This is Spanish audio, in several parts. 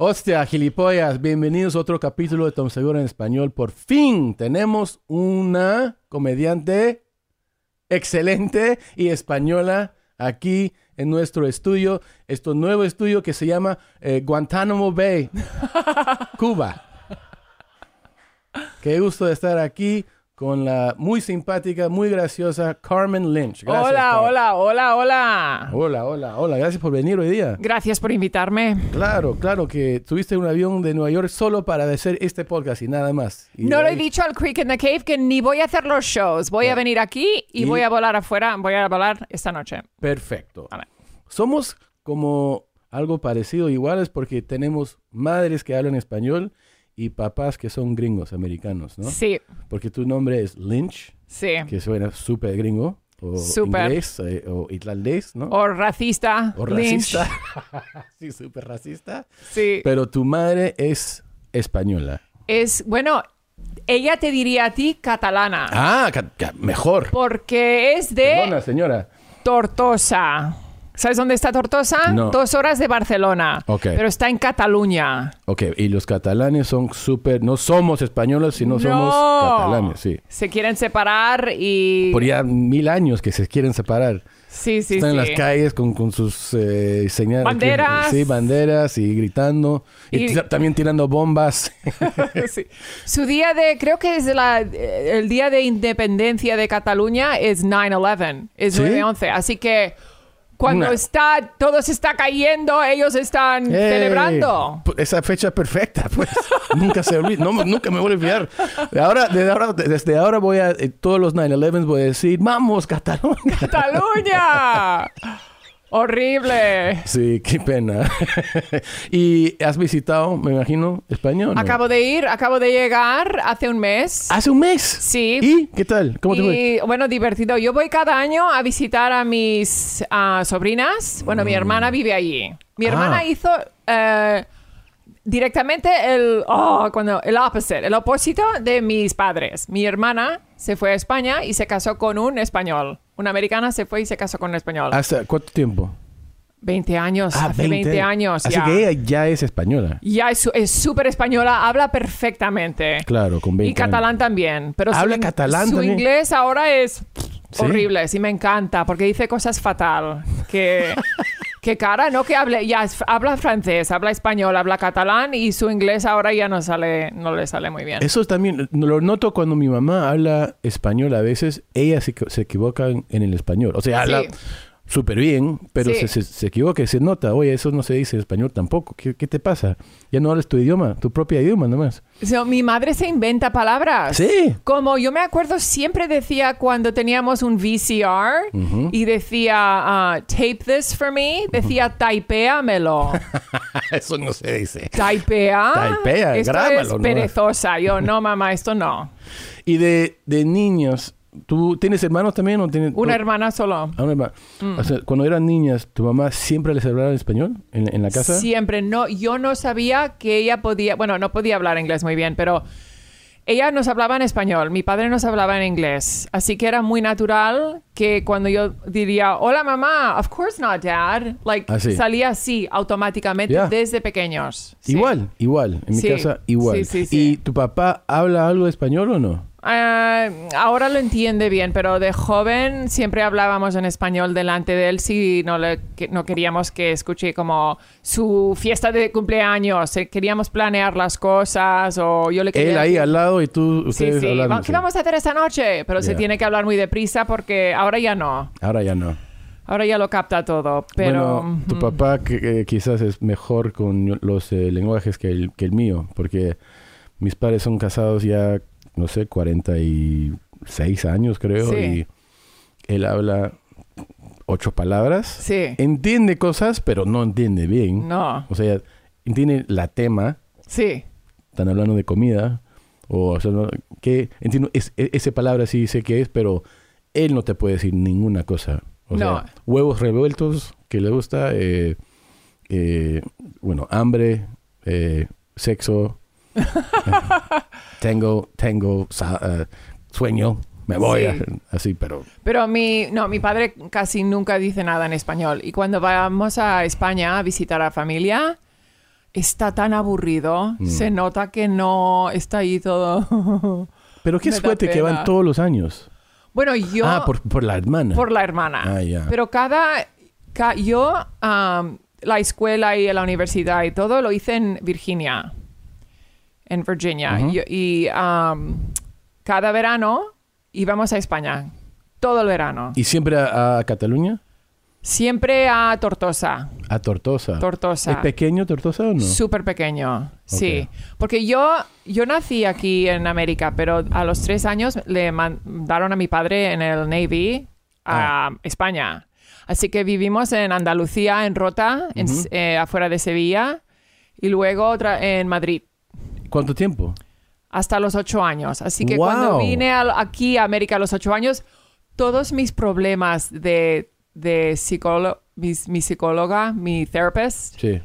Hostia, gilipollas, bienvenidos a otro capítulo de Tom Seguro en español. Por fin tenemos una comediante excelente y española aquí en nuestro estudio, este nuevo estudio que se llama eh, Guantánamo Bay, Cuba. Qué gusto de estar aquí con la muy simpática, muy graciosa Carmen Lynch. Gracias, hola, Carmen. hola, hola, hola. Hola, hola, hola. Gracias por venir hoy día. Gracias por invitarme. Claro, claro que tuviste un avión de Nueva York solo para hacer este podcast y nada más. Y No le he dicho al Creek in the Cave que ni voy a hacer los shows. Voy a venir aquí y, Y- voy a volar afuera. Voy a volar esta noche. Perfecto. Vale. Somos como algo parecido, iguales, porque tenemos madres que hablan español y papás que son gringos, americanos, ¿no? Sí, Porque tu nombre es Lynch, sí. que suena súper gringo, o Súper. inglés, eh, o irlandés, ¿no? O racista. O racista. sí, súper racista. Sí. Pero tu madre es española. Es, bueno, ella te diría a ti catalana. Ah, ca- ca- mejor. Porque es de Perdona, señora. Tortosa. ¿Sabes dónde está Tortosa? No. Dos horas de Barcelona. Ok. Pero está en Cataluña. Ok, y los catalanes son súper, no somos españoles, sino somos No. catalanes, sí. Se quieren separar y... Por ya mil años que se quieren separar. Sí, sí, Están sí. en las calles con, con sus eh, señales. Banderas. Sí, banderas y gritando. Y, Y- también tirando bombas. Sí. Su día de, creo que es la, el día de independencia de Cataluña es 9-11, es ¿Sí? 9-11. Así que cuando Una- está, todo se está cayendo, ellos están ¡Ey! celebrando. Esa fecha perfecta, pues. nunca se olvida. No, nunca me voy a olvidar. De ahora, desde ahora, desde ahora voy a, eh, todos los 9-11 voy a decir, vamos, Cataluña. ¡Cataluña! Horrible. Sí, qué pena. y has visitado, me imagino, España. o no? Acabo de ir, acabo de llegar hace un mes. Hace un mes. Sí. ¿Y qué tal? ¿Cómo te fue? Bueno, divertido. Yo voy cada año a visitar a mis ah, sobrinas. Bueno, mi hermana vive allí. Mi Mm. Ah. hermana hizo eh, directamente el, oh, cuando, el opposite, el opósito de mis padres. Mi hermana se fue a España y se casó con un español. Una americana se fue y se casó con un español. ¿Hasta cuánto tiempo? 20 años, hace 20, años. Así ya. que ella ya es española. Ya es su- es súper española, habla perfectamente. Claro, con 20 Y catalán años. también. Pero su ¿Habla in- catalán Su también? inglés ahora es ¿Sí? horrible. Sí, me encanta porque dice cosas fatal. Que, que cara, no que hable, ya habla francés, habla español, habla catalán y su inglés ahora ya no sale, no le sale muy bien. Eso también lo noto cuando mi mamá habla español a veces, ella se, se equivoca en, en el español. O sea, habla Sí. Súper bien, pero Sí. se, se, se equivoca y se nota, oye, eso no se dice en español tampoco. ¿Qué, qué te pasa? Ya no hablas tu idioma, tu propio idioma nomás. O sea, mi madre se inventa palabras. Sí. Como yo me acuerdo, siempre decía cuando teníamos un VCR y decía, ah, tape this for me, decía, taipéamelo. eso no se dice. Taipea. Taipea, Esto grábalo, es ¿no? perezosa. Yo, no, mamá, esto no. Y de, de niños, ¿tú tienes hermanos también o tienes... Una hermana solo. Ah, una hermana. O sea, cuando eran niñas, ¿tu mamá siempre les hablaba en español en, en la casa? Siempre. No, yo no sabía que ella podía, bueno, no podía hablar inglés muy bien, pero ella nos hablaba en español, mi padre nos hablaba en inglés. Así que era muy natural que cuando yo diría, hola mamá, of course not, dad, like Ah, salía así automáticamente desde pequeños. Sí. Igual, igual. En mi Sí. casa, igual. Sí, sí, sí. ¿Y tu papá habla algo de español o no? Ah, ahora lo entiende bien, pero de joven siempre hablábamos en español delante de él si no, le, que- no queríamos que escuche como su fiesta de cumpleaños, eh, queríamos planear las cosas o yo le quería... Él ahí al lado y tú, Sí, ustedes sí, hablando. ¿qué vamos a hacer esta noche? Pero se tiene que hablar muy deprisa porque ahora ya no, Ahora ya no. ahora ya lo capta todo, pero... bueno, tu papá que, eh, quizás es mejor con los eh, lenguajes que el, que el mío, porque mis padres son casados ya, no sé, 46 años creo, Sí. y él habla ocho palabras. Sí, Entiende cosas, pero no entiende bien. no, O sea, entiende la tema, sí, están hablando de comida, o, o sea, que entiendo, es, e- esa palabra sí sé qué es, pero él no te puede decir ninguna cosa. O No. sea, huevos revueltos, que le gusta, eh, eh, bueno, hambre, eh, sexo, tengo, tengo eh, sueño, me voy, Sí. a- así, pero Pero mi, no, mi padre casi nunca dice nada en español. Y cuando vamos a España a visitar a familia, está tan aburrido. Mm. Se nota que no está ahí todo. Pero qué suerte que van todos los años. bueno, yo. ah, por, por la hermana. por la hermana. Ah. Pero cada. ca- yo, la escuela y la universidad y todo lo hice en Virginia. En Virginia. Ujú. Yo- y am, cada verano íbamos a España. Todo el verano. ¿Y siempre a, a Cataluña? Siempre a Tortosa. A Tortosa. Tortosa. ¿Es pequeño Tortosa o no? Súper pequeño, sí. Porque yo, yo nací aquí en América, pero a los tres años le mandaron a mi padre en el Navy a España. Así que vivimos en Andalucía, en Rota, en- Ujú. eh, afuera de Sevilla, y luego otra en Madrid. ¿Cuánto tiempo? Hasta los ocho años. Así que Wow. cuando vine aquí a América a los ocho años, todos mis problemas de, de psicólogo, mi, mi psicóloga, mi therapist, Sí.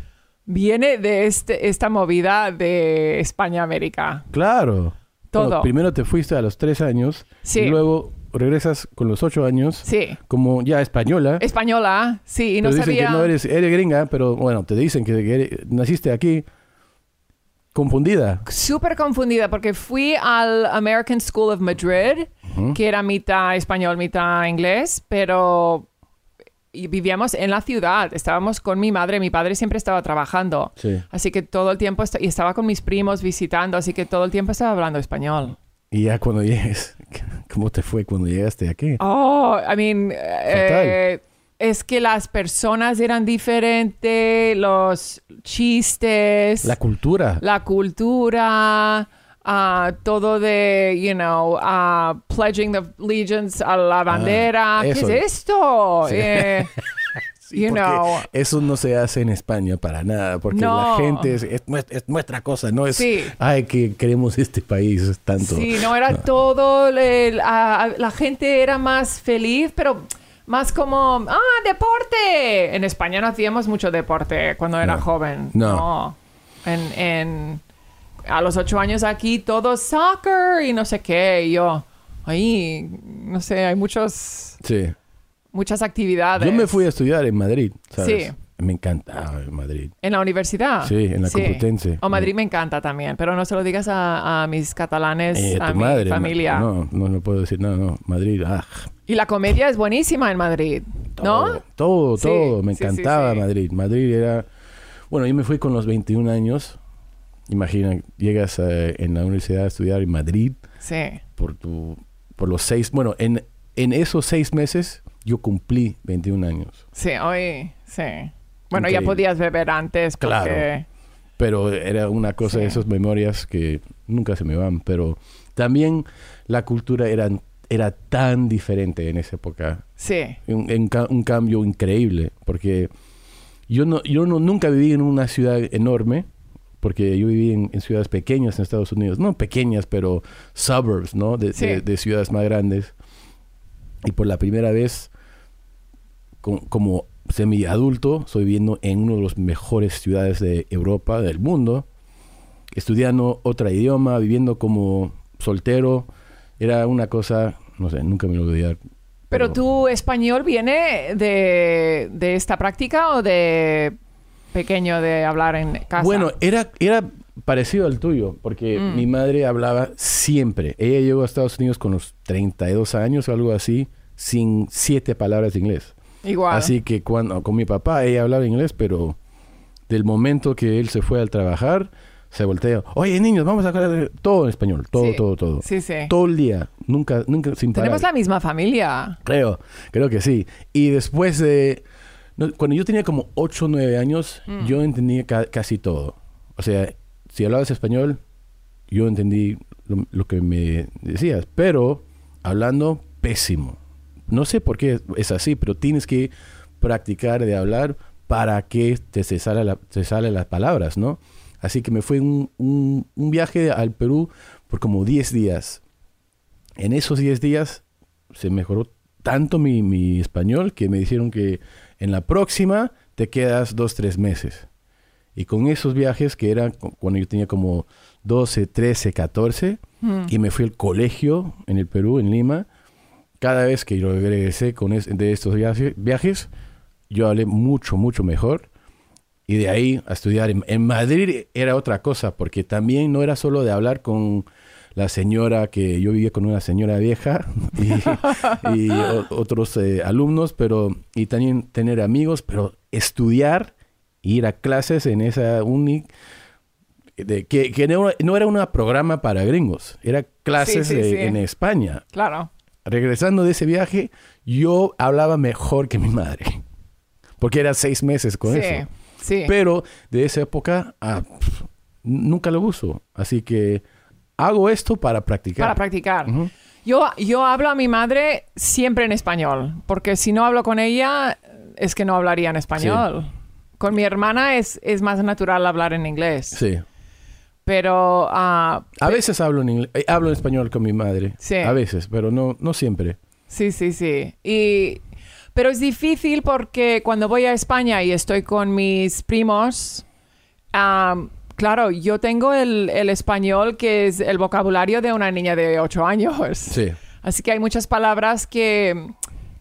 viene de este, esta movida de España-América. Claro. Todo. Bueno, primero te fuiste a los tres años. Sí. Y luego regresas con los ocho años. Sí. Como ya española. Española, sí, y no pero dicen sabía... que no eres, eres gringa, pero bueno, te dicen que eres- naciste aquí confundida. Súper confundida porque fui al American School of Madrid, que era mitad español, mitad inglés, pero vivíamos en la ciudad, estábamos con mi madre, mi padre siempre estaba trabajando. Sí. Así que todo el tiempo, est- y estaba con mis primos visitando, así que todo el tiempo estaba hablando español. Y ya cuando llegues, ¿cómo te fue cuando llegaste aquí? Oh, I mean, eh, es que las personas eran diferentes, los chistes, La cultura. la cultura, ah, todo de, you know, ah, pledging the allegiance a la bandera. ¿Qué Ah, es esto? Sí. Eh, Sí, you know. Eso no se hace en España para nada, porque No. la gente es, es nuestra, es nuestra cosa, no es, Sí. ay, que queremos este país tanto. Sí, no era todo, el- ah, la gente era más feliz, pero más como, ah, deporte. En España no hacíamos mucho deporte cuando era No. joven. No. En, en- a los ocho años aquí todo soccer y no sé qué. Y yo, ahí, no sé, hay muchos, Sí. muchas actividades. Yo me fui a estudiar en Madrid, ¿sabes? Sí. Me encantaba en Madrid. ¿En la universidad? Sí, en la Complutense. O Madrid me encanta también, pero no se lo digas a, a mis catalanes, Eh, a tu mi madre. familia. No, no, no puedo decir, no, no, Madrid, ah, Y la comedia es buenísima en Madrid, ¿no? todo, todo, Sí, todo. Me sí, sí, encantaba sí. Madrid. Madrid era, bueno, yo me fui con los 21 años. Imagina, llegas eh, en la universidad a estudiar en Madrid. Sí. por tu por los seis bueno en en esos seis meses yo cumplí 21 años Sí, hoy, sí. Bueno, ya Increíble. podías beber antes porque... Claro. pero era una cosa de Sí. esas memorias que nunca se me van pero también la cultura era era tan diferente en esa época Sí, un, un cambio increíble porque yo no yo no nunca viví en una ciudad enorme porque yo viví en, en ciudades pequeñas en Estados Unidos no pequeñas pero suburbs no de, Sí. de- de ciudades más grandes y por la primera vez co- como semi adulto estoy viviendo en una de las mejores ciudades de Europa del mundo estudiando otro idioma viviendo como soltero era una cosa no sé nunca me lo voy a olvidar pero tu español viene de, de esta práctica o de pequeño de hablar en casa? Bueno, era, era parecido al tuyo, porque Mm. mi madre hablaba siempre. Ella llegó a Estados Unidos con los 32 años o algo así, sin siete palabras de inglés. Igual. Así que cuando con mi papá ella hablaba inglés, pero del momento que él se fue al trabajar, se voltea. Oye, niños, vamos a hablar todo en español, todo, Sí. todo, todo. Sí, sí. Todo el día, nunca, nunca sin parar. Tenemos la misma familia. Creo, creo que sí. Y después de... no, cuando yo tenía como 8 o 9 años, Mm. yo entendía ca- casi todo. O sea, si hablabas español, yo entendí lo, lo que me decías. Pero hablando, pésimo. No sé por qué es así, pero tienes que practicar de hablar para que te se salen la, las palabras, ¿no? Así que me fue un, un, un viaje al Perú por como 10 días. En esos 10 días se mejoró tanto mi, mi español que me dijeron que en la próxima te quedas dos, tres meses. Y con esos viajes que eran cu- cuando yo tenía como 12, 13, 14, Mm. y me fui al colegio en el Perú, en Lima, cada vez que yo regresé con es- de estos viaje- viajes, yo hablé mucho, mucho mejor. Y de ahí a estudiar. En, en Madrid era otra cosa, porque también no era solo de hablar con la señora que yo vivía con una señora vieja y, y o- otros eh, alumnos, pero y también tener amigos, pero estudiar, ir a clases en esa uni, de, que, que no, no era un programa para gringos, era clases Sí, sí, de- sí. en España. Claro. Regresando de ese viaje, yo hablaba mejor que mi madre, porque era seis meses con sí, eso. sí. Pero de esa época, ah, nunca lo uso. Así que hago esto para practicar. Para practicar. Yo, yo hablo a mi madre siempre en español, porque si no hablo con ella, es que no hablaría en español. Con mi hermana es, es más natural hablar en inglés. Sí. Pero ah, A veces hablo en, ingle- eh, hablo en español con mi madre. Sí. A veces, pero no, no siempre. sí, sí, sí. Y, pero es difícil porque cuando voy a España y estoy con mis primos, claro, yo tengo el, el español que es el vocabulario de una niña de 8 años. Sí. Así que hay muchas palabras que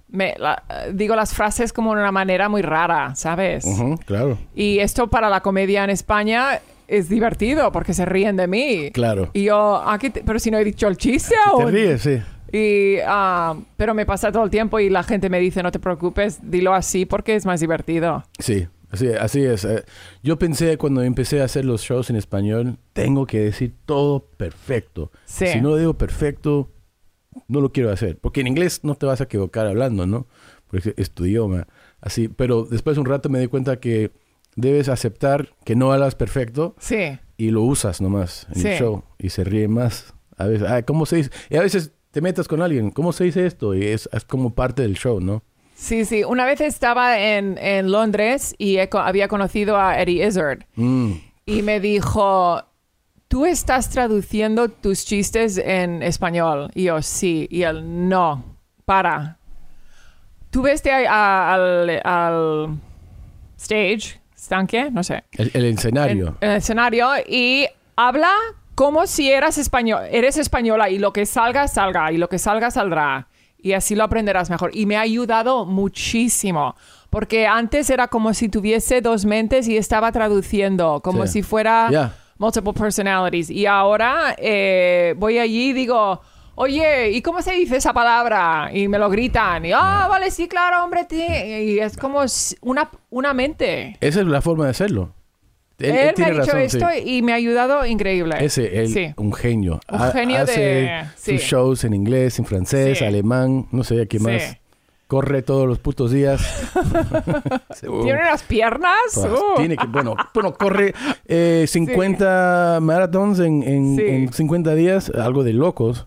me, la- digo las frases como de una manera muy rara, ¿sabes? Claro. Y esto para la comedia en España es divertido porque se ríen de mí. Claro. Y yo, ¿a qué te- pero si no he dicho el chiste Te aún. ríes, sí. Y, ah, pero me pasa todo el tiempo y la gente me dice, no te preocupes, dilo así porque es más divertido. Sí, así, así es. Eh, Yo pensé cuando empecé a hacer los shows en español, tengo que decir todo perfecto. Sí. Si no digo perfecto, no lo quiero hacer. Porque en inglés no te vas a equivocar hablando, ¿no? Porque es tu idioma. Así, pero después de un rato me di cuenta que debes aceptar que no hablas perfecto Sí, y lo usas nomás en el show y se ríe más. A veces, ah, ¿cómo se dice? Y a veces te metas con alguien, ¿cómo se dice esto? Y es, es como parte del show, ¿no? sí, sí. Una vez estaba en, en Londres y he había conocido a Eddie Izzard. Mm, y me dijo, ¿tú estás traduciendo tus chistes en español? Y yo, sí. Y él, no, para. ¿Tú veste a- a- al, al stage, estanque? No sé. el, el escenario. En, en el escenario y habla como si eras español, eres española y lo que salga, salga y lo que salga, saldrá. Y así lo aprenderás mejor. Y me ha ayudado muchísimo. Porque antes era como si tuviese dos mentes y estaba traduciendo, como Sí. si fuera Ya. multiple personalities. Y ahora eh, voy allí y digo, oye, ¿y cómo se dice esa palabra? Y me lo gritan. Y, ah, vale, sí, claro, hombre. ti-". Y es como una, una mente. Esa es la forma de hacerlo. Él, Él, él me ha dicho razón, esto sí. y me ha ayudado increíble. Ese, él, Sí. un genio. Un Ha- genio hace de- sí. sus shows en inglés, en francés, Sí. alemán, no sé qué Sí. más. Corre todos los putos días. ¿Tiene unas piernas? Uh. Tiene que, bueno, bueno, corre eh, 50 maratons en, en, Sí. en 50 días, algo de locos.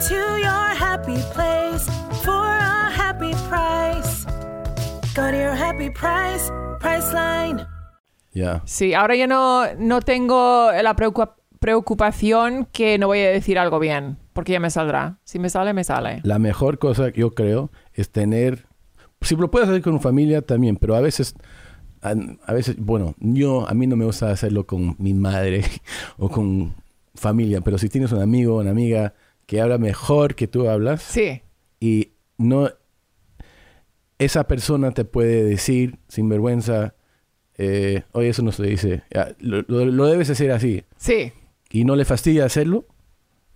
Go to your happy place for a happy price. Go to your happy price, Priceline. Ya. Sí, ahora ya no, no tengo la preocupa- preocupación que no voy a decir algo bien, porque ya me saldrá. Si me sale, me sale. La mejor cosa que yo creo es tener, si lo puedes hacer con familia también, pero a veces, a, a veces, bueno, yo, a mí no me gusta hacerlo con mi madre o con familia, pero si tienes un amigo o una amiga que habla mejor que tú hablas Sí, y no, esa persona te puede decir sin vergüenza, eh, oye, eso no se dice, Ya, lo, lo- lo debes hacer así sí, y no le fastidia hacerlo,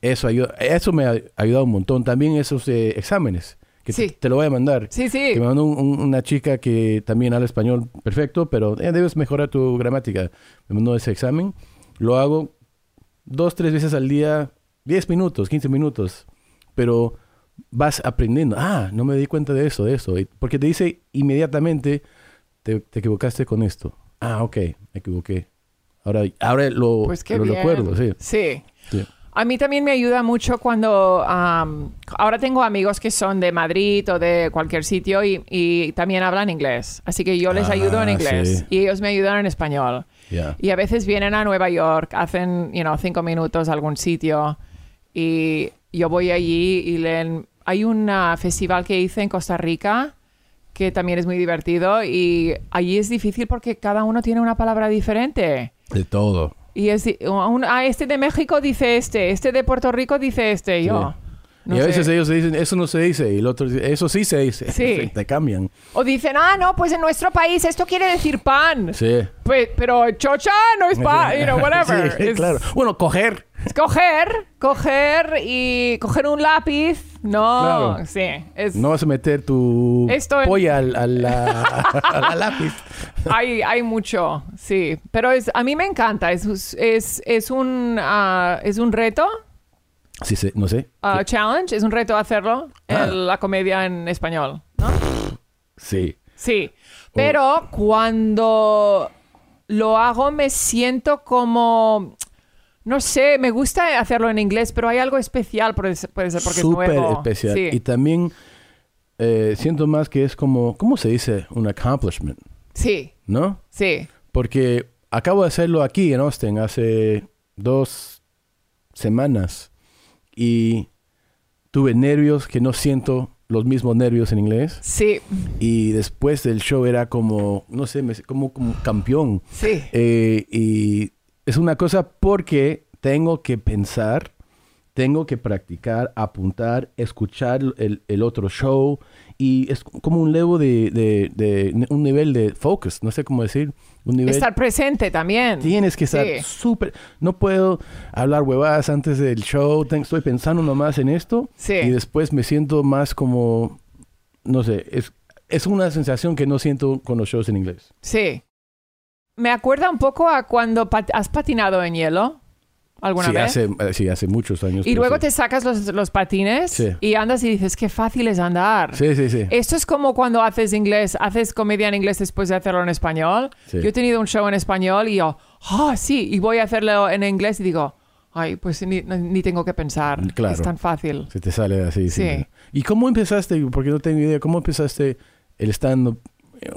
eso ayuda, eso me ha ayudado un montón. También esos eh, exámenes, que Sí. te, te lo voy a mandar. sí, sí. Que me mandó un- un- una chica que también habla español perfecto, pero eh, debes mejorar tu gramática. Me mandó ese examen. Lo hago dos, tres veces al día, 10 minutos, 15 minutos. Pero vas aprendiendo. Ah, no me di cuenta de eso, de eso. Porque te dice inmediatamente, te, te equivocaste con esto. Ah, ok, me equivoqué. Ahora, ahora lo, Pues lo recuerdo, sí. Sí. sí. A mí también me ayuda mucho cuando am, ahora tengo amigos que son de Madrid o de cualquier sitio y, y también hablan inglés. Así que yo les ayudo en Ah, inglés sí. y ellos me ayudan en español. Ya. Y a veces vienen a Nueva York, hacen, you know, cinco minutos a algún sitio y yo voy allí y leen. Hay un ah, festival que hice en Costa Rica que también es muy divertido y allí es difícil porque cada uno tiene una palabra diferente. De todo. Y es, un- ah, este de México dice este, este de Puerto Rico dice este, yo. no y a veces sé. ellos dicen, eso no se dice. Y el otro dice, eso sí se dice. Sí. Te cambian. O dicen, ah, no, pues en nuestro país esto quiere decir pan. Sí. Pues, pero chocha no es pan, you know, whatever. Sí, claro. Bueno, coger. Es coger, coger y coger un lápiz. No, Claro. sí. Es, No vas a meter tu Esto en- polla al, a la, a la lápiz. hay, hay mucho, sí. Pero es, a mí me encanta. Es, es, es, un, ah, es un reto. Sí, sí, no sé. ah, challenge, es un reto hacerlo Ah. en la comedia en español, ¿no? Sí. Sí, pero cuando lo hago me siento como, no sé, me gusta hacerlo en inglés, pero hay algo especial, puede ser, puede ser porque Súper es nuevo. especial. Sí, Y también eh, siento más que es como, ¿cómo se dice? Un accomplishment, sí, ¿no? sí, Porque acabo de hacerlo aquí en Austin hace dos semanas y tuve nervios que no siento los mismos nervios en inglés sí, y después del show era como, no sé, como, como campeón. sí, Eh, y es una cosa porque tengo que pensar, tengo que practicar, apuntar, escuchar el, el otro show y es como un level de, de- de- un nivel de focus, no sé cómo decir, un nivel... estar presente también. Tienes que estar Sí. súper... No puedo hablar huevadas antes del show. estoy pensando nomás en esto. Sí. Y después me siento más como... No sé. Es, es una sensación que no siento con los shows en inglés. Sí. Me acuerda un poco a cuando pat- has patinado en hielo alguna Sí vez. hace, eh, sí, hace muchos años. Y luego sí. te sacas los, los patines Sí. y andas y dices, qué fácil es andar. Sí, sí, sí. Esto es como cuando haces inglés, haces comedia en inglés después de hacerlo en español. Sí. Yo he tenido un show en español y yo, ah, sí, y voy a hacerlo en inglés y digo, ay, pues ni, ni tengo que pensar. Claro. Es tan fácil. Se te sale así. Sí. ¿Y cómo empezaste? Porque no tengo idea. ¿Cómo empezaste el stand-up?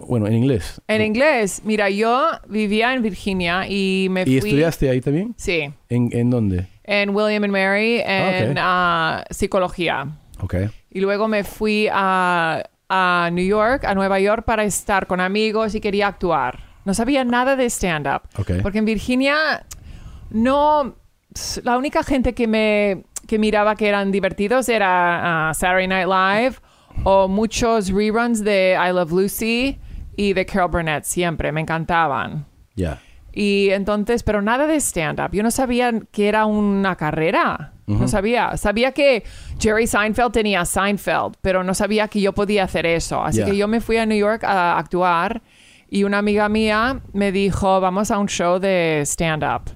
Bueno, en inglés. En inglés, mira, yo vivía en Virginia y me fui... ¿Y estudiaste ahí también? Sí, ¿En, en dónde? en William and Mary, en ok. ah, psicología. Ok. Y luego me fui a, a New York, a Nueva York, para estar con amigos y quería actuar. No sabía nada de stand-up. Ok. Porque en Virginia no... La única gente que me que miraba que eran divertidos era ah, Saturday Night Live o muchos reruns de I Love Lucy y de Carol Burnett siempre. Me encantaban. Ya. Y entonces, pero nada de stand-up. Yo no sabía que era una carrera. No sabía. Sabía que Jerry Seinfeld tenía Seinfeld, pero no sabía que yo podía hacer eso. Así que yo me fui a New York a actuar y una amiga mía me dijo, vamos a un show de stand-up.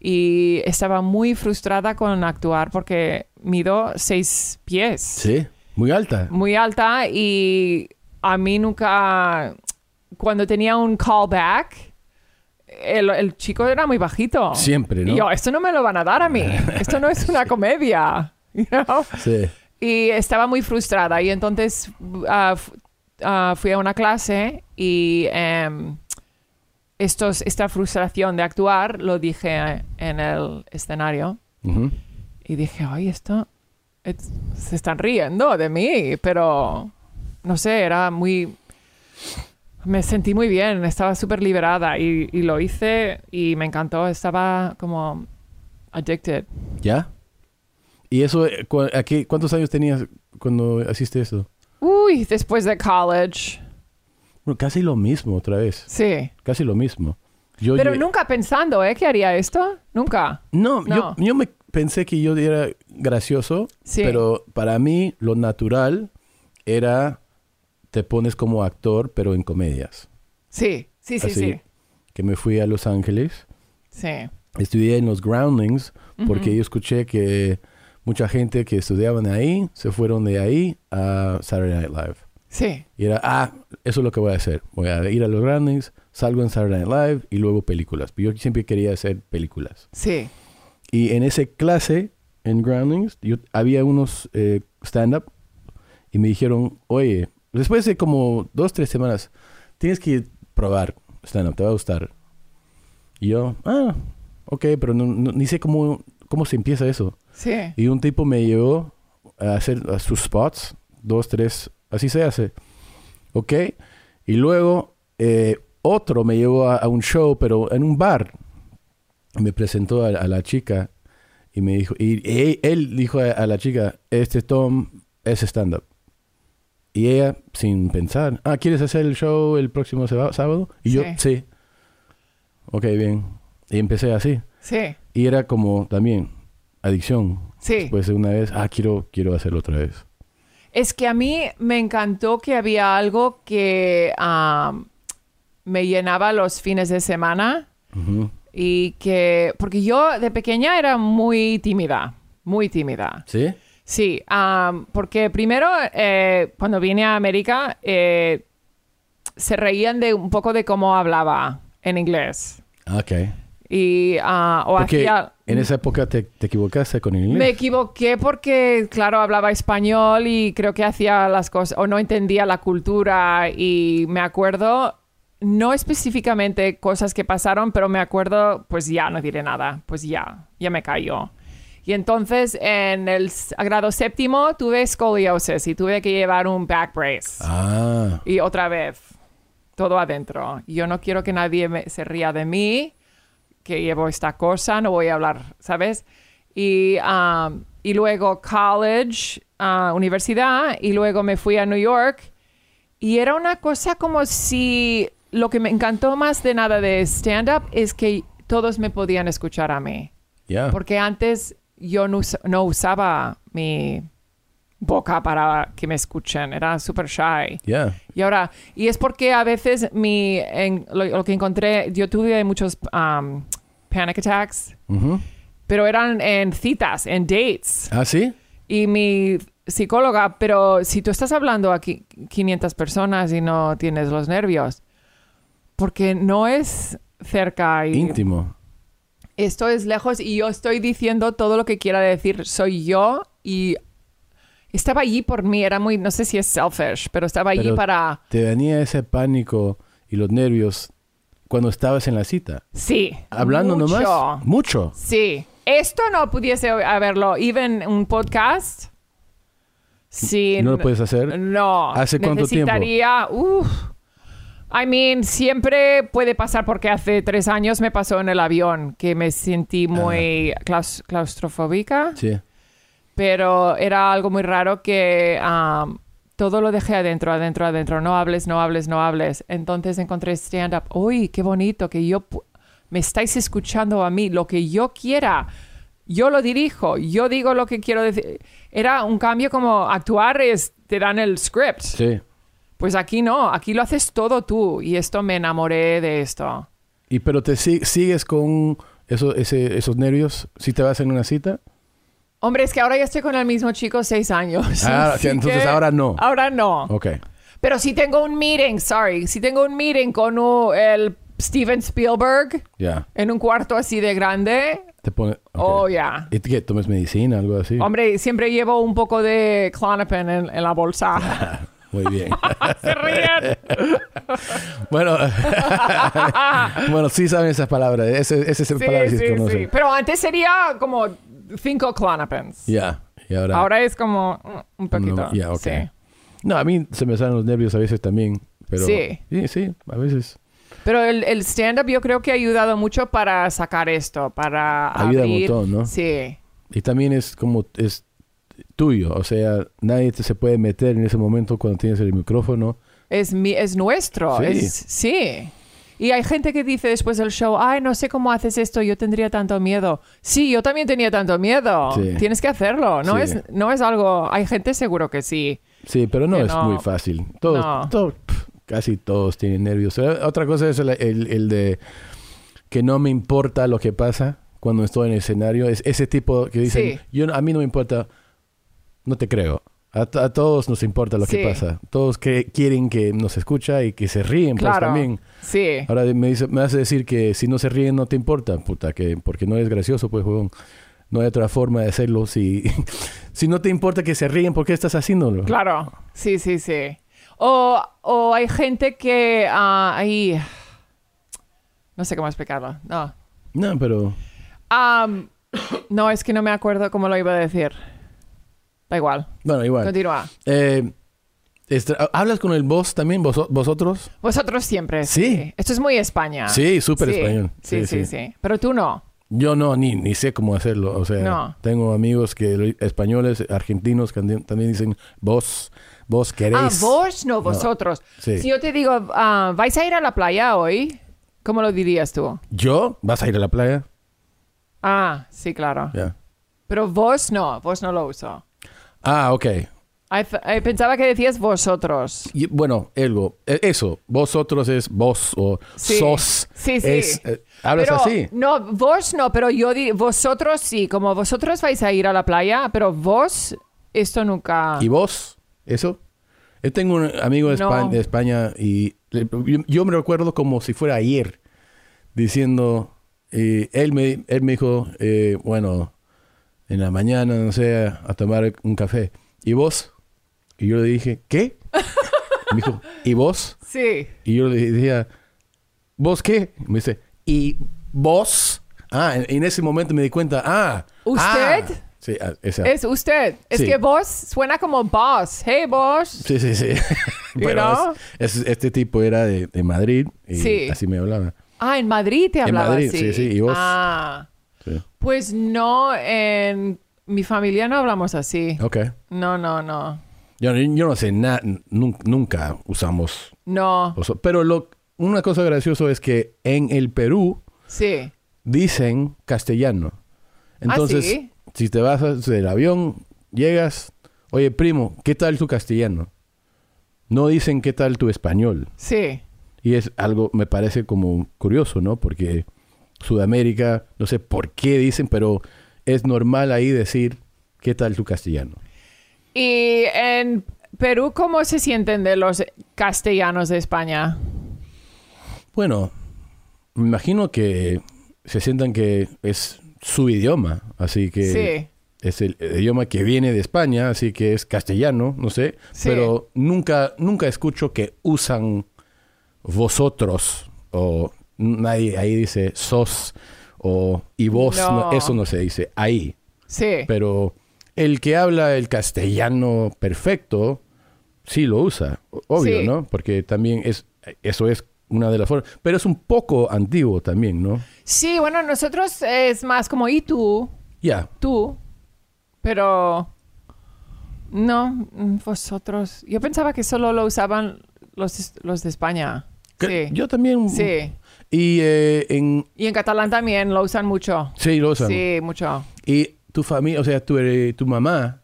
Y estaba muy frustrada con actuar porque mido seis pies Sí. Muy alta. muy alta y a mí nunca, cuando tenía un callback, el, el chico era muy bajito. Siempre, ¿no? Y yo, esto no me lo van a dar a mí, esto no es una comedia. you know? Sí. Y estaba muy frustrada y entonces fu- ah, fui a una clase y em, estos, esta frustración de actuar lo dije en el escenario Ujú. y dije, ay, esto se están riendo de mí, pero no sé, era muy... Me sentí muy bien, estaba súper liberada y, y lo hice y me encantó, estaba como addicted. ¿Ya? ¿Y eso, eh, cu- a qué- cuántos años tenías cuando hiciste eso? Uy, después de college, Bueno, casi lo mismo otra vez. sí. Casi lo mismo. Yo Pero nunca pensando, ¿eh? Que haría esto, nunca. No, No. Yo, yo me pensé que yo era gracioso, Sí. pero para mí lo natural era te pones como actor, pero en comedias. Sí, sí, sí, Así sí. que me fui a Los Ángeles, Sí, estudié en los Groundlings, porque yo escuché que mucha gente que estudiaban ahí se fueron de ahí a Saturday Night Live. sí, Y era, ah, eso es lo que voy a hacer. Voy a ir a los Groundlings, salgo en Saturday Night Live y luego películas. Yo siempre quería hacer películas. sí. Y en esa clase, en Groundlings, yo, había unos eh, stand-up y me dijeron, oye, después de como dos, tres semanas, tienes que probar stand-up, te va a gustar. Y yo, ah, ok, pero no, no- ni sé cómo, cómo se empieza eso. Sí. Y un tipo me llevó a hacer a sus spots, dos, tres, así se hace. ¿Ok? Y luego eh, otro me llevó a, a un show, pero en un bar. Me presentó a, a la chica y me dijo, y él, él dijo a, a la chica, este Tom es stand-up. Y ella, sin pensar, ah, ¿quieres hacer el show el próximo sábado? Y yo, Sí. Ok, bien. Y empecé así. Sí. Y era como también adicción. Sí. Después de una vez, ah, quiero, quiero hacerlo otra vez. Es que a mí me encantó que había algo que am, me llenaba los fines de semana. Y que, porque yo de pequeña era muy tímida, muy tímida. ¿Sí? Sí, am, porque primero eh, cuando vine a América eh, se reían de un poco de cómo hablaba en inglés. Ok. Y, ah, o Porque hacía... en esa época te, te equivocaste con el inglés. Me equivoqué porque, claro, hablaba español y creo que hacía las cosas, o no entendía la cultura y me acuerdo, no específicamente cosas que pasaron, pero me acuerdo, pues ya no diré nada, pues ya, ya me cayó. Y entonces en el grado séptimo tuve escoliosis y tuve que llevar un back brace. Ah, Y otra vez, todo adentro. Yo no quiero que nadie me- se ría de mí, que llevo esta cosa, no voy a hablar, ¿sabes? Y, um, y luego college, ah, universidad, y luego me fui a New York. Y era una cosa como si lo que me encantó más de nada de stand-up es que todos me podían escuchar a mí. ya. Porque antes yo no, us- no usaba mi boca para que me escuchen, era súper shy. Ya. Y ahora, y es porque a veces mi, en, lo, lo que encontré, yo tuve muchos um, panic attacks, Ujú. pero eran en citas, en dates. ¿Ah, sí? Y mi psicóloga, pero si tú estás hablando a qui- 500 personas y no tienes los nervios, porque no es cerca y Íntimo. esto es lejos y yo estoy diciendo todo lo que quiera decir, soy yo y estaba allí por mí, era muy, no sé si es selfish, pero estaba allí Pero- para, ¿Te venía ese pánico y los nervios cuando estabas en la cita? sí. Hablando mucho. nomás. Mucho. Sí. Esto no pudiese haberlo, even un podcast. Sí. ¿No lo puedes hacer? No. ¿Hace cuánto tiempo? Necesitaría, uf. I mean, siempre puede pasar porque hace tres años me pasó en el avión que me sentí muy claus- claustrofóbica, Sí. pero era algo muy raro que um, todo lo dejé adentro, adentro, adentro. No hables, no hables, no hables. Entonces encontré stand-up. Uy, qué bonito que yo me estáis escuchando a mí, lo que yo quiera. Yo lo dirijo, yo digo lo que quiero decir. Era un cambio como actuar es, te dan el script. Sí. Pues aquí no, aquí lo haces todo tú y esto me enamoré de esto. ¿Y pero te si- sigues con eso, ese, esos nervios si te vas en una cita? Hombre, es que ahora ya estoy con el mismo chico seis años. Ah, así entonces que ahora no. Ahora no. Ok. Pero si tengo un meeting, sorry, si tengo un meeting con uh, el Steven Spielberg Ya. en un cuarto así de grande, Te pone... ok. oh ya. ¿Y que tomes medicina, algo así? Hombre, siempre llevo un poco de Clonopin en, en la bolsa. Muy bien. Se ríen. bueno, bueno, sí saben esas palabras. Ese, ese es el Sí, palabra que sí, conoce. sí. Pero antes sería como cinco Clonopins. Ya. Y ahora... Ahora es como mm, un poquito. No, ya, ok. Sí. No, a mí se me salen los nervios a veces también. Pero, Sí. Sí, sí, a veces. Pero el, el stand-up yo creo que ha ayudado mucho para sacar esto, para Ayuda un abrir. montón, ¿no? Sí. Y también es como, es tuyo. O sea, nadie te se puede meter en ese momento cuando tienes el micrófono. Es, mi, es nuestro. Sí. Es, sí. Y hay gente que dice después del show, ay, no sé cómo haces esto, yo tendría tanto miedo. Sí, yo también tenía tanto miedo. Sí. Tienes que hacerlo. No, Sí. es, no es algo... Hay gente seguro que sí. Sí, pero no es no. muy fácil. Todos, No. todos- pf, casi todos tienen nervios. Otra cosa es el, el- el de que no me importa lo que pasa cuando estoy en el escenario. Es ese tipo que dicen, Sí. yo, a mí no me importa, no te creo. A, to- a todos nos importa lo Sí. que pasa. Todos que quieren que nos escucha y que se ríen, pues Claro. también. Sí. Ahora me, dice, me hace decir que si no se ríen no te importa, puta, que porque no es gracioso, pues, huevón. No hay otra forma de hacerlo. Si, si no te importa que se ríen, ¿por qué estás haciéndolo? Claro, sí, sí, sí. O, o hay gente que ahí... No sé cómo explicarlo. No. No, pero... Am, no, es que no me acuerdo cómo lo iba a decir. Da igual. Bueno, igual. Continúa. Eh, este, ¿Hablas con el boss también, vos- vosotros? Vosotros siempre. Sí. Esto es muy España. Sí, súper Sí, español. Sí sí, sí, Pero tú no. Yo no, ni, ni sé cómo hacerlo. O sea, No. tengo amigos que españoles, argentinos, que también dicen vos, vos queréis. Ah, vos no, vosotros. Sí. Si yo te digo, ah, ¿vais a ir a la playa hoy? ¿Cómo lo dirías tú? ¿Yo? ¿Vas a ir a la playa? Ah, sí, claro. Pero vos no, vos no lo uso. Ah, ok. I I pensaba que decías vosotros. Y, bueno, algo. eh, Eso, vosotros es vos o Sí. sos. Sí, sí. Es, eh, ¿Hablas Pero, así? No, vos no, pero yo di vosotros sí. Como vosotros vais a ir a la playa, pero vos, esto nunca. ¿Y vos? ¿Eso? Yo tengo un amigo de, No. España, de España y le- yo, yo me recuerdo como si fuera ayer diciendo, eh, él, me, él me dijo, eh, bueno, en la mañana, no sé, a tomar un café. ¿Y vos? Y yo le dije, ¿qué? me dijo, ¿y vos? Sí. Y yo le decía, ¿vos qué? Y me dice, ¿y vos? Ah, en, en ese momento me di cuenta, ah. ¿Usted? ah. Sí, ah, esa. Es usted. Es Sí. que vos suena como boss. Hey, boss. Sí, sí, sí. Know? es- es- este tipo era de, de Madrid y Sí. así me hablaba. Ah, en Madrid te hablaba Madrid, así. sí, sí, ¿y vos? Ah. Sí. Pues no, en mi familia no hablamos así. Ok. No, no, no. Yo, yo no sé, na- nun- nunca usamos. No. oso. Pero lo, una cosa graciosa es que en el Perú Sí. dicen castellano. Entonces, ¿Ah, sí? si te vas del avión, llegas, oye, primo, ¿qué tal tu castellano? No dicen qué tal tu español. Sí. Y es algo, me parece como curioso, ¿no? Porque Sudamérica, no sé por qué dicen, pero es normal ahí decir, ¿qué tal tu castellano? Y en Perú, ¿cómo se sienten de los castellanos de España? Bueno, me imagino que se sientan que es su idioma, así que Sí. es el, idioma que viene de España, así que es castellano, no sé, Sí. pero nunca, nunca escucho que usan vosotros o nadie ahí dice sos o y vos, No. no, eso no se dice ahí, Sí. pero el que habla el castellano perfecto sí lo usa, obvio, Sí. ¿no? Porque también es eso es una de las formas, pero es un poco antiguo también, ¿no? Sí, bueno, nosotros es más como ¿y tú? Ya, Tú. Pero no, vosotros. Yo pensaba que solo lo usaban los, los de España. Que- Sí. yo también Sí. y eh, en Y en catalán también lo usan mucho. sí lo usan. Sí, mucho. Y tu familia, o sea, tu, eh, tu mamá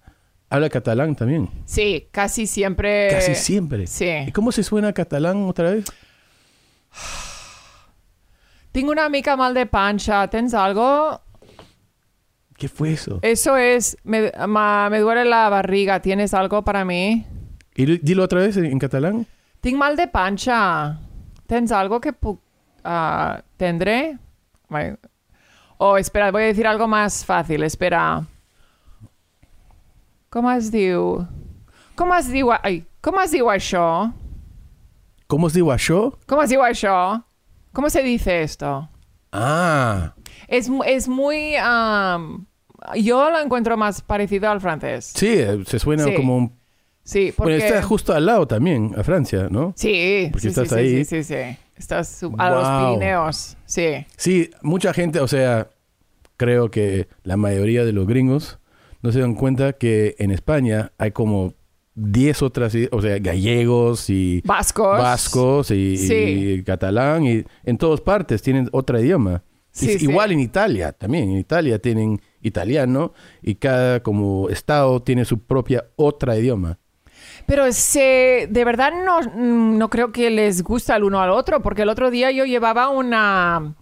habla catalán también. Sí, casi siempre. Casi siempre. sí. ¿Y cómo se suena catalán otra vez? Tengo una mica mal de pancha. ¿Tens algo? ¿Qué fue eso? Eso es, me, ma- me duele la barriga. ¿Tienes algo para mí? Y di- dilo otra vez en, en catalán. Tengo mal de pancha. ¿Tens algo que ah, tendré? Oh, espera, voy a decir algo más fácil. Espera. ¿Cómo es diu? ¿Cómo es diu? Ay, ¿cómo es diu això? ¿Cómo se digo yo? ¿Cómo es diu això? ¿Cómo se dice esto? Ah, Es, es muy... am, yo lo encuentro más parecido al francés. sí, eh, se suena Sí, como un... Sí, porque... Bueno, está justo al lado también, a Francia, ¿no? Sí, Porque sí, estás sí, ahí. sí, sí, sí. Estás a los. Pirineos. Sí. Sí, mucha gente, o sea, creo que la mayoría de los gringos no se dan cuenta que en España hay como 10 otras, o sea, gallegos y Vascos. vascos y, Sí. y catalán y en todas partes tienen otro idioma. Sí. Igual en Italia también, en Italia tienen italiano y cada como estado tiene su propia otra idioma. Pero se, de verdad no, no creo que les gusta el uno al otro, porque el otro día yo llevaba una...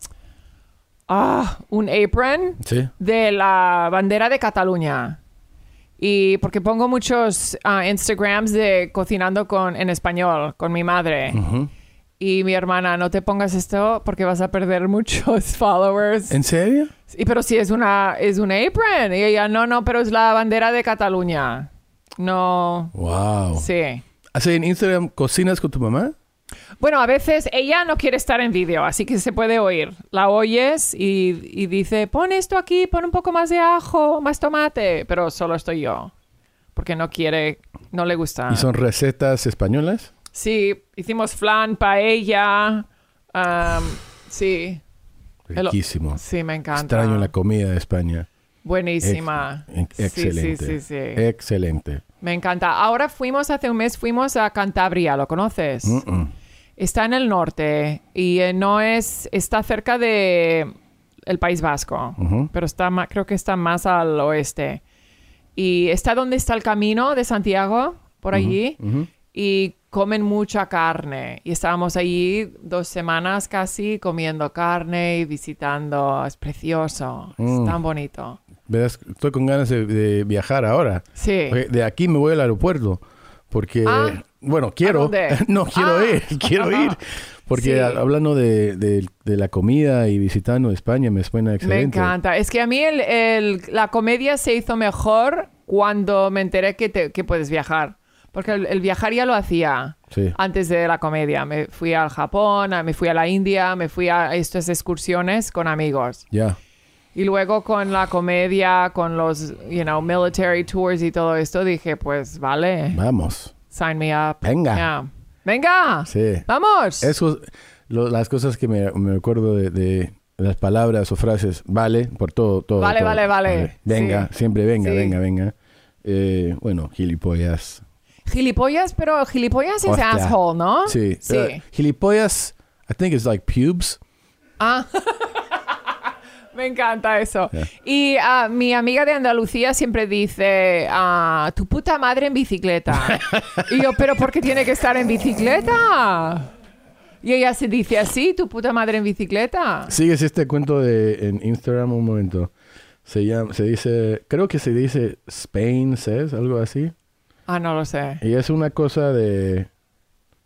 Ah, un apron Sí. de la bandera de Cataluña. Y porque pongo muchos ah, Instagrams de cocinando con, en español con mi madre. Y mi hermana, no te pongas esto porque vas a perder muchos followers. ¿En serio? Sí, pero si es una es un apron. Y ella, no, no, pero es la bandera de Cataluña. No. Wow. Sí. ¿Así en Instagram cocinas con tu mamá? Bueno, a veces ella no quiere estar en vídeo, así que se puede oír. La oyes y, y dice, pon esto aquí, pon un poco más de ajo, más tomate, pero solo estoy yo. Porque no quiere, no le gusta. ¿Y son recetas españolas? Sí, hicimos flan, paella. am, sí, El- Riquísimo. sí, me encanta. Extraño la comida de España. Buenísima. Ex- excelente. Sí, sí, sí. Excelente. Me encanta. Ahora fuimos, hace un mes, fuimos a Cantabria, ¿lo conoces? Mm-mm. Está en el norte y eh, no es, está cerca de el País Vasco, pero está, ma- creo que está más al oeste. Y está donde está el camino de Santiago, por allí, y comen mucha carne. Y estábamos allí dos semanas casi comiendo carne y visitando. Es precioso, Mm. es tan bonito. Verás, Estoy con ganas de, de viajar ahora. Sí. Porque De aquí me voy al aeropuerto. Porque, Ah. bueno, quiero. no, quiero Ah. ir. Quiero ir. Porque Sí. a- hablando de, de- de la comida y visitando España me suena Me excelente. encanta. Es que a mí el- el- la comedia se hizo mejor cuando me enteré que, te- que puedes viajar. Porque el, el viajar ya lo hacía Sí. antes de la comedia. Me fui al Japón, me fui a la India, me fui a estas excursiones con amigos. Ya. Y luego con la comedia, con los, you know, military tours y todo esto, dije, pues vale, Vamos. sign me up. Venga. Yeah. Venga. Sí. Vamos. Eso, lo- las cosas que me, me acuerdo de, de las palabras o frases, vale, por todo, todo. Vale, todo. vale, vale. Venga, Sí. siempre venga, Sí. venga, venga. Eh, bueno, gilipollas. Gilipollas, pero gilipollas es asshole, ¿no? Sí. Sí. Uh, gilipollas, I think it's like pubes. Ah. Me encanta eso. Y ah, mi amiga de Andalucía siempre dice, ah, tu puta madre en bicicleta. y yo, pero ¿por qué tiene que estar en bicicleta? Y ella se dice así, tu puta madre en bicicleta. Sigues este cuento de en Instagram un momento. Se llama, se dice, creo que se dice Spain says, algo así. Ah, no lo sé. Y es una cosa de,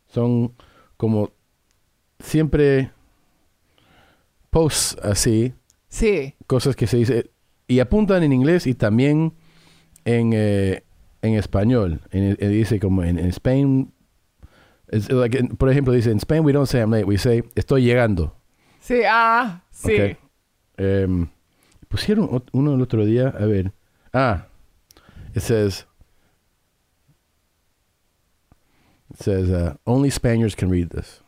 son como siempre posts así, Sí, cosas que se dice y apuntan en inglés y también en, eh, en español. En, en- dice como en, en Spain, like por ejemplo dice en Spain we don't say I'm late, we say estoy llegando. sí, ah, sí. Em, pusieron uno el otro día, a ver. Ah, it says, it says, uh, only Spaniards can read this.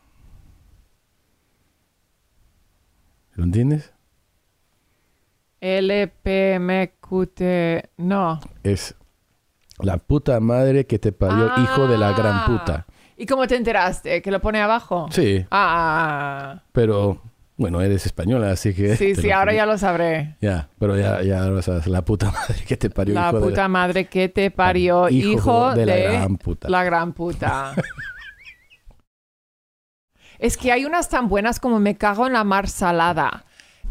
¿Lo entiendes? LPMQT, no. Es la puta madre que te parió, hijo de la gran Ah. puta. ¿Y cómo te enteraste? ¿Que lo pone abajo? Sí, Ah, pero bueno, eres española, así que. sí, sí, ahora ya lo sabré. Ya, pero ya, ya lo sabes, la puta madre que te parió, La hijo de puta madre que te parió, Hijo hijo, de de, la gran puta. la gran puta. es que hay unas tan buenas como me cago en la mar salada.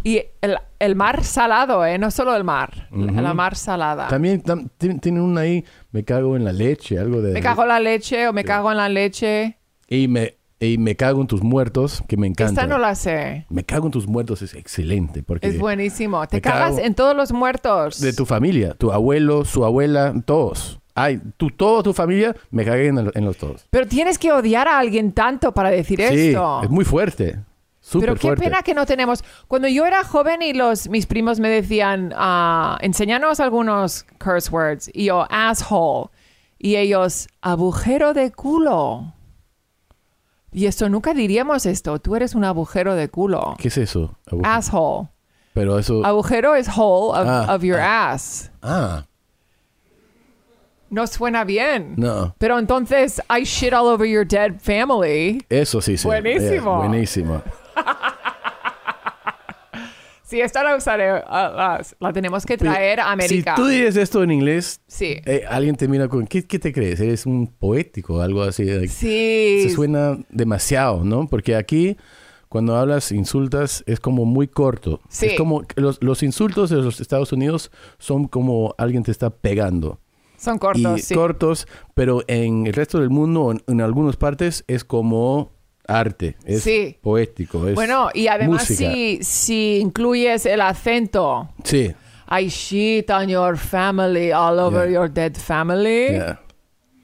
Y el, el mar salado, ¿eh? No solo el mar. La mar salada. También tam- ti- tienen una ahí, me cago en la leche, algo de... Me cago en la leche o me cago en la leche. Y me, y me cago en tus muertos, que me encanta. Esta no la sé. Me cago en tus muertos es excelente, porque... Es buenísimo. Te cagas en todos los muertos. De tu familia, tu abuelo, su abuela, todos. Ay, tú, toda tu familia, me cagué en, el- en los todos. Pero tienes que odiar a alguien tanto para decir Sí, esto. es muy fuerte. Súper Pero qué fuerte. pena que no tenemos. Cuando yo era joven y los mis primos me decían, ah, enséñanos algunos curse words. Y yo, asshole. Y ellos, agujero de culo. Y esto nunca diríamos esto. Tú eres un agujero de culo. ¿Qué es eso? Asshole. Pero eso... Agujero es hole of, Ah, of your ass. Ah, No suena bien. no. Pero entonces, I shit all over your dead family. Eso sí, sí. Buenísimo. Eh, buenísimo. Si esta la usaré, ah, la, la tenemos que traer a América. Si tú dices esto en inglés, Sí. eh, alguien te mira con... ¿qué, qué te crees? ¿Eres un poético o algo así? Sí. se suena demasiado, ¿no? Porque aquí, cuando hablas, insultas, es como muy corto. Sí. Es como, los, los insultos de los Estados Unidos son como alguien te está pegando. Son cortos, y sí. cortos, pero en el resto del mundo, en, en algunas partes, es como arte, es Sí. poético, es bueno, y además música. si, si incluyes el acento, Sí, I shit on your family, all over Yeah. your dead family, yeah,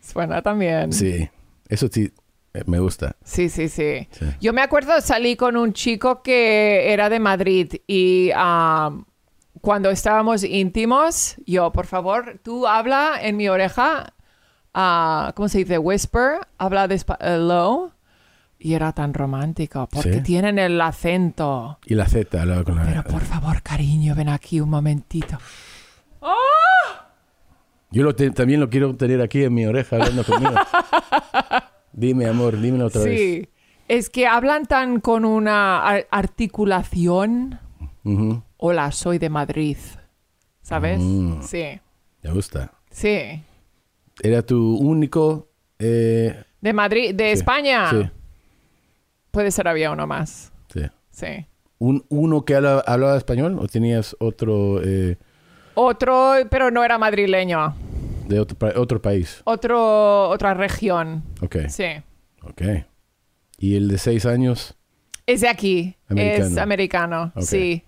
suena también. sí, eso sí eh, me gusta. Sí, sí, sí. Sí. Yo me acuerdo, salí con un chico que era de Madrid y um, cuando estábamos íntimos, yo, por favor, tú habla en mi oreja, ah, ¿cómo se dice? Whisper, habla despa- eh, low. Y era tan romántico, porque Sí. tienen el acento. Y la Z, hablaba con la... Pero por favor, cariño, ven aquí un momentito. Yo lo te- también lo quiero tener aquí en mi oreja hablando conmigo. dime, amor, dímelo otra vez. Sí, es que hablan tan con una ar- articulación. Hola, soy de Madrid. ¿Sabes? Mm. Sí, Me gusta. sí. ¿Era tu único... eh, De Madrid, de sí, España. Sí, Puede ser había uno más. sí. Sí. ¿Un, ¿Uno que habla- hablaba español o tenías otro eh, Otro, pero no era madrileño. de otro, pa- otro país? Otro, otra región. Ok, Sí. ok. ¿Y el de seis años? Es de aquí. Americano. Es americano. Sí.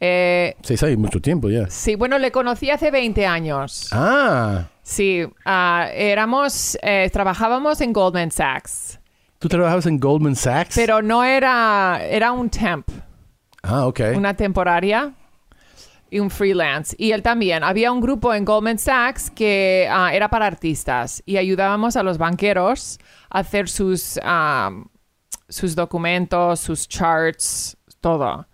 Eh, Seis años, mucho tiempo ya. sí, bueno, le conocí hace 20 años. Ah, Sí, ah, éramos, eh, trabajábamos en Goldman Sachs, ¿tú trabajabas en Goldman Sachs? pero no era, era un temp, Ah, ok. una temporaria y un freelance. Y él también. Había un grupo en Goldman Sachs que ah, era para artistas y ayudábamos a los banqueros a hacer sus, ah, sus documentos, sus charts, todo.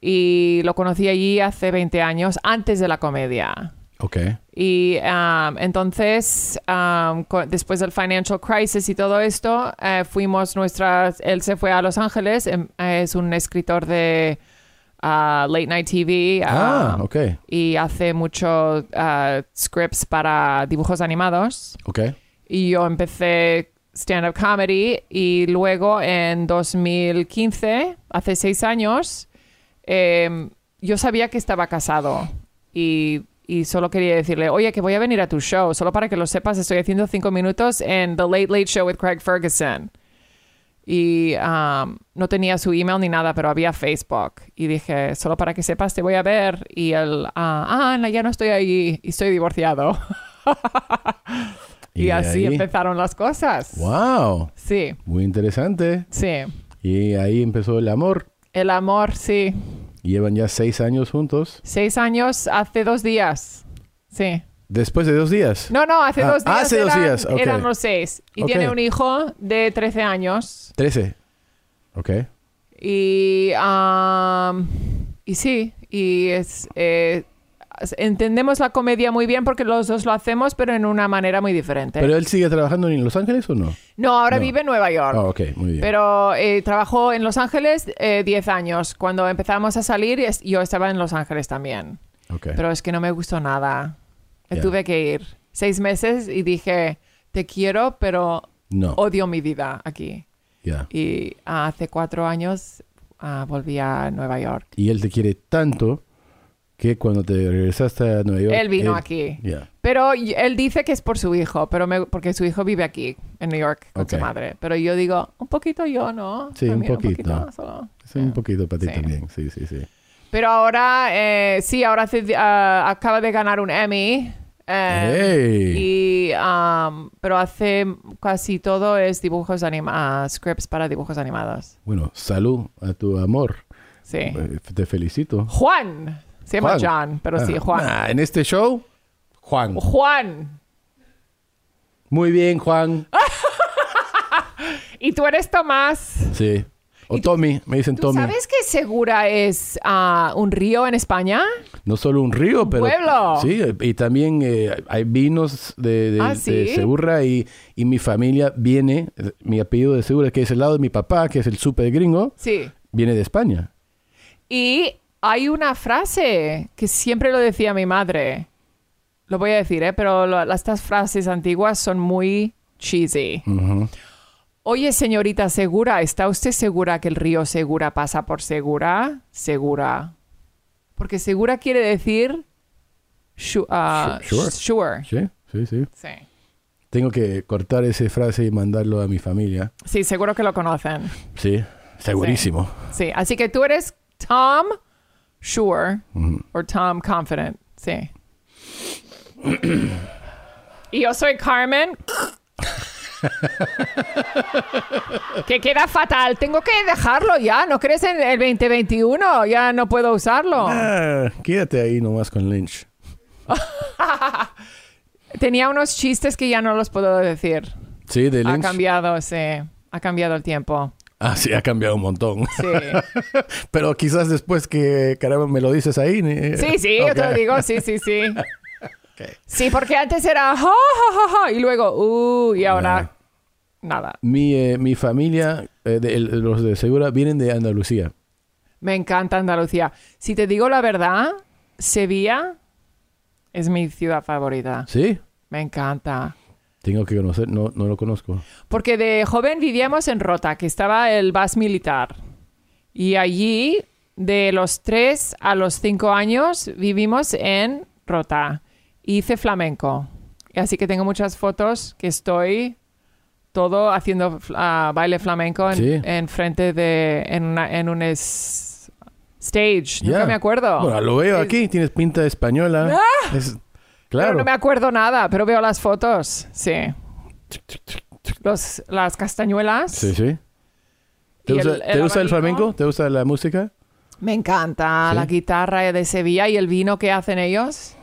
Y lo conocí allí hace 20 años, antes de la comedia. Ok. Y um, entonces, um, después del financial crisis y todo esto, eh, fuimos nuestras. Él se fue a Los Ángeles, em, es un escritor de ah, late night TV. Ah, ah, ok. Y hace muchos ah, scripts para dibujos animados. Ok. Y yo empecé stand-up comedy y luego en 2015, hace seis años, em, yo sabía que estaba casado y, y solo quería decirle, oye, que voy a venir a tu show, solo para que lo sepas, estoy haciendo cinco minutos en The Late Late Show with Craig Ferguson. Y um, no tenía su email ni nada, pero había Facebook. Y dije, solo para que sepas, te voy a ver. Y él, ah, ah, no, ya no estoy ahí y estoy divorciado. y Y así ahí- empezaron las cosas. Wow. Sí, Muy interesante. sí. Y ahí empezó el amor. El amor, sí. Llevan ya seis años juntos. Seis años hace dos días. Sí. Después de dos días. No, no, hace Ah, dos días. hace dos días, ok. eran los seis. Y tiene un hijo de 13 años. Trece. Ok. Y, um, y sí, y es, eh, entendemos la comedia muy bien porque los dos lo hacemos, pero en una manera muy diferente. ¿Pero él sigue trabajando en Los Ángeles o no? no, ahora No. vive en Nueva York. Ah, ok, muy bien. Pero eh, trabajó en Los Ángeles eh, 10 años. Cuando empezamos a salir, yo estaba en Los Ángeles también. Ok. Pero es que no me gustó nada. Me Ya. Tuve que ir seis meses y dije, te quiero, pero no. odio mi vida aquí. Ya. Y hace cuatro años ah, volví a Nueva York. Y él te quiere tanto que cuando te regresaste a Nueva York... Él vino aquí. Ya. Pero él dice que es por su hijo, pero me- porque su hijo vive aquí, en New York, con su Ok. madre. Pero yo digo, un poquito yo, ¿no? Sí, un También poquito. solo. Es un poquito para ti Sí. también. Sí, sí, sí. Pero ahora, eh, sí, ahora hace- ah, acaba de ganar un Emmy. eh, Y, um, pero hace casi todo es dibujos animados, scripts para dibujos animados. Bueno, salud a tu amor. Sí. Te felicito. Juan. Se llama Juan. John, pero sí, Ah, Juan. nah, en este show, Juan. Juan. Muy bien, Juan. Y tú eres Tomás. Sí. O Tommy, me dicen ¿Tú Tommy. sabes que Segura es ah, un río en España? No solo un río, pero... pueblo. Sí, y también eh, hay vinos de, de, Ah. Segura y, y mi familia viene, eh, mi apellido de Segura, que es el lado de mi papá, que es el súper gringo, Sí. viene de España. Y hay una frase que siempre lo decía mi madre. Lo voy a decir, ¿eh? pero lo- estas frases antiguas son muy cheesy. Oye, señorita Segura, ¿está usted segura que el río Segura pasa por Segura? Segura. Porque Segura quiere decir ah, Su- sure. sure. Sí, Sí, sí. Sí. Tengo que cortar esa frase y mandarlo a mi familia. Sí, seguro que lo conocen. Sí, segurísimo. Sí, así que tú eres Tom Sure o Tom Confident. Sí. y yo soy Carmen. que queda fatal. Tengo que dejarlo ya. ¿No crees en el 2021? Ya no puedo usarlo. Ah, quédate ahí nomás con Lynch. Tenía unos chistes que ya no los puedo decir. Sí, de Ha Lynch. cambiado, sí. Ha cambiado el tiempo. Ah, sí, ha cambiado un montón. Sí. Pero quizás después que, caramba, me lo dices ahí. ni- Sí, sí, yo te lo digo, sí, sí, sí. Sí, porque antes era ja, ja, ja, ja, y luego uh, y ahora nada. Mi, eh, mi familia, eh, de- los de Segura, vienen de Andalucía. Me encanta Andalucía. Si te digo la verdad, Sevilla es mi ciudad favorita. ¿Sí? Me encanta. Tengo que conocer, no, no lo conozco. Porque de joven vivíamos en Rota, que estaba el bus militar. Y allí, de los 3 a los 5 años, vivimos en Rota. Hice flamenco. Así que tengo muchas fotos que estoy todo haciendo ah, baile flamenco en, Sí. en frente de... en, una- en un es- stage. Nunca Ya. me acuerdo. Bueno, lo veo Es- aquí, tienes pinta española. Es- Pero claro. no me acuerdo nada, pero veo las fotos. Sí. Los, las castañuelas. Sí, sí. ¿Te gusta, el- te el gusta el abanico. flamenco? ¿Te gusta la música? Me encanta ¿Sí? la guitarra de Sevilla y el vino que hacen ellos.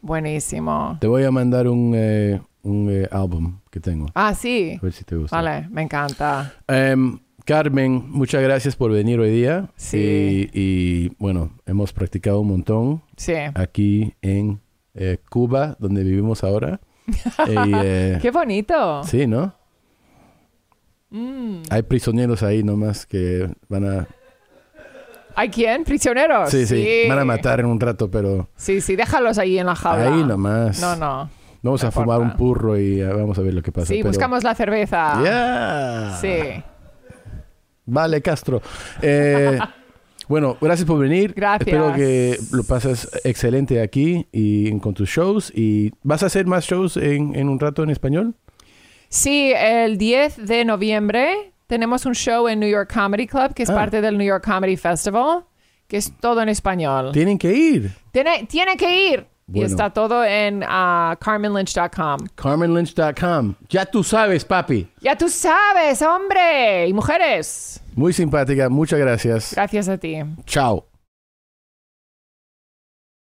Buenísimo. Te voy a mandar un, eh, un eh, álbum que tengo. Ah, sí. A ver si te gusta. Vale, me encanta. Em, Carmen, muchas gracias por venir hoy día. Sí. Y, y, bueno, hemos practicado un montón Sí. aquí en eh, Cuba, donde vivimos ahora. Y, eh, Qué bonito. sí, ¿no? Mm. Hay prisioneros ahí nomás que van a... ¿Hay quién? ¿Prisioneros? Sí, sí, van a matar en un rato, pero Sí, sí, déjalos ahí en la jaula. ahí nomás. No, no. Vamos no a fumar un purro y eh, vamos a ver lo que pasa. Sí, pero- buscamos la cerveza. Ya. Sí. Vale, Castro. Eh, bueno, gracias por venir. Gracias. Espero que lo pases excelente aquí y con tus shows. ¿Y vas a hacer más shows en, en un rato en español? Sí, el 10 de noviembre tenemos un show en New York Comedy Club, que es Ah. parte del New York Comedy Festival, que es todo en español. Tienen que ir. Tiene, tiene que ir. Y está todo en ah, carmenlynch.com. CarmenLynch.com. Ya tú sabes, papi. Ya tú sabes, hombre. Y mujeres. Muy simpática. Muchas gracias. Gracias a ti. Chao.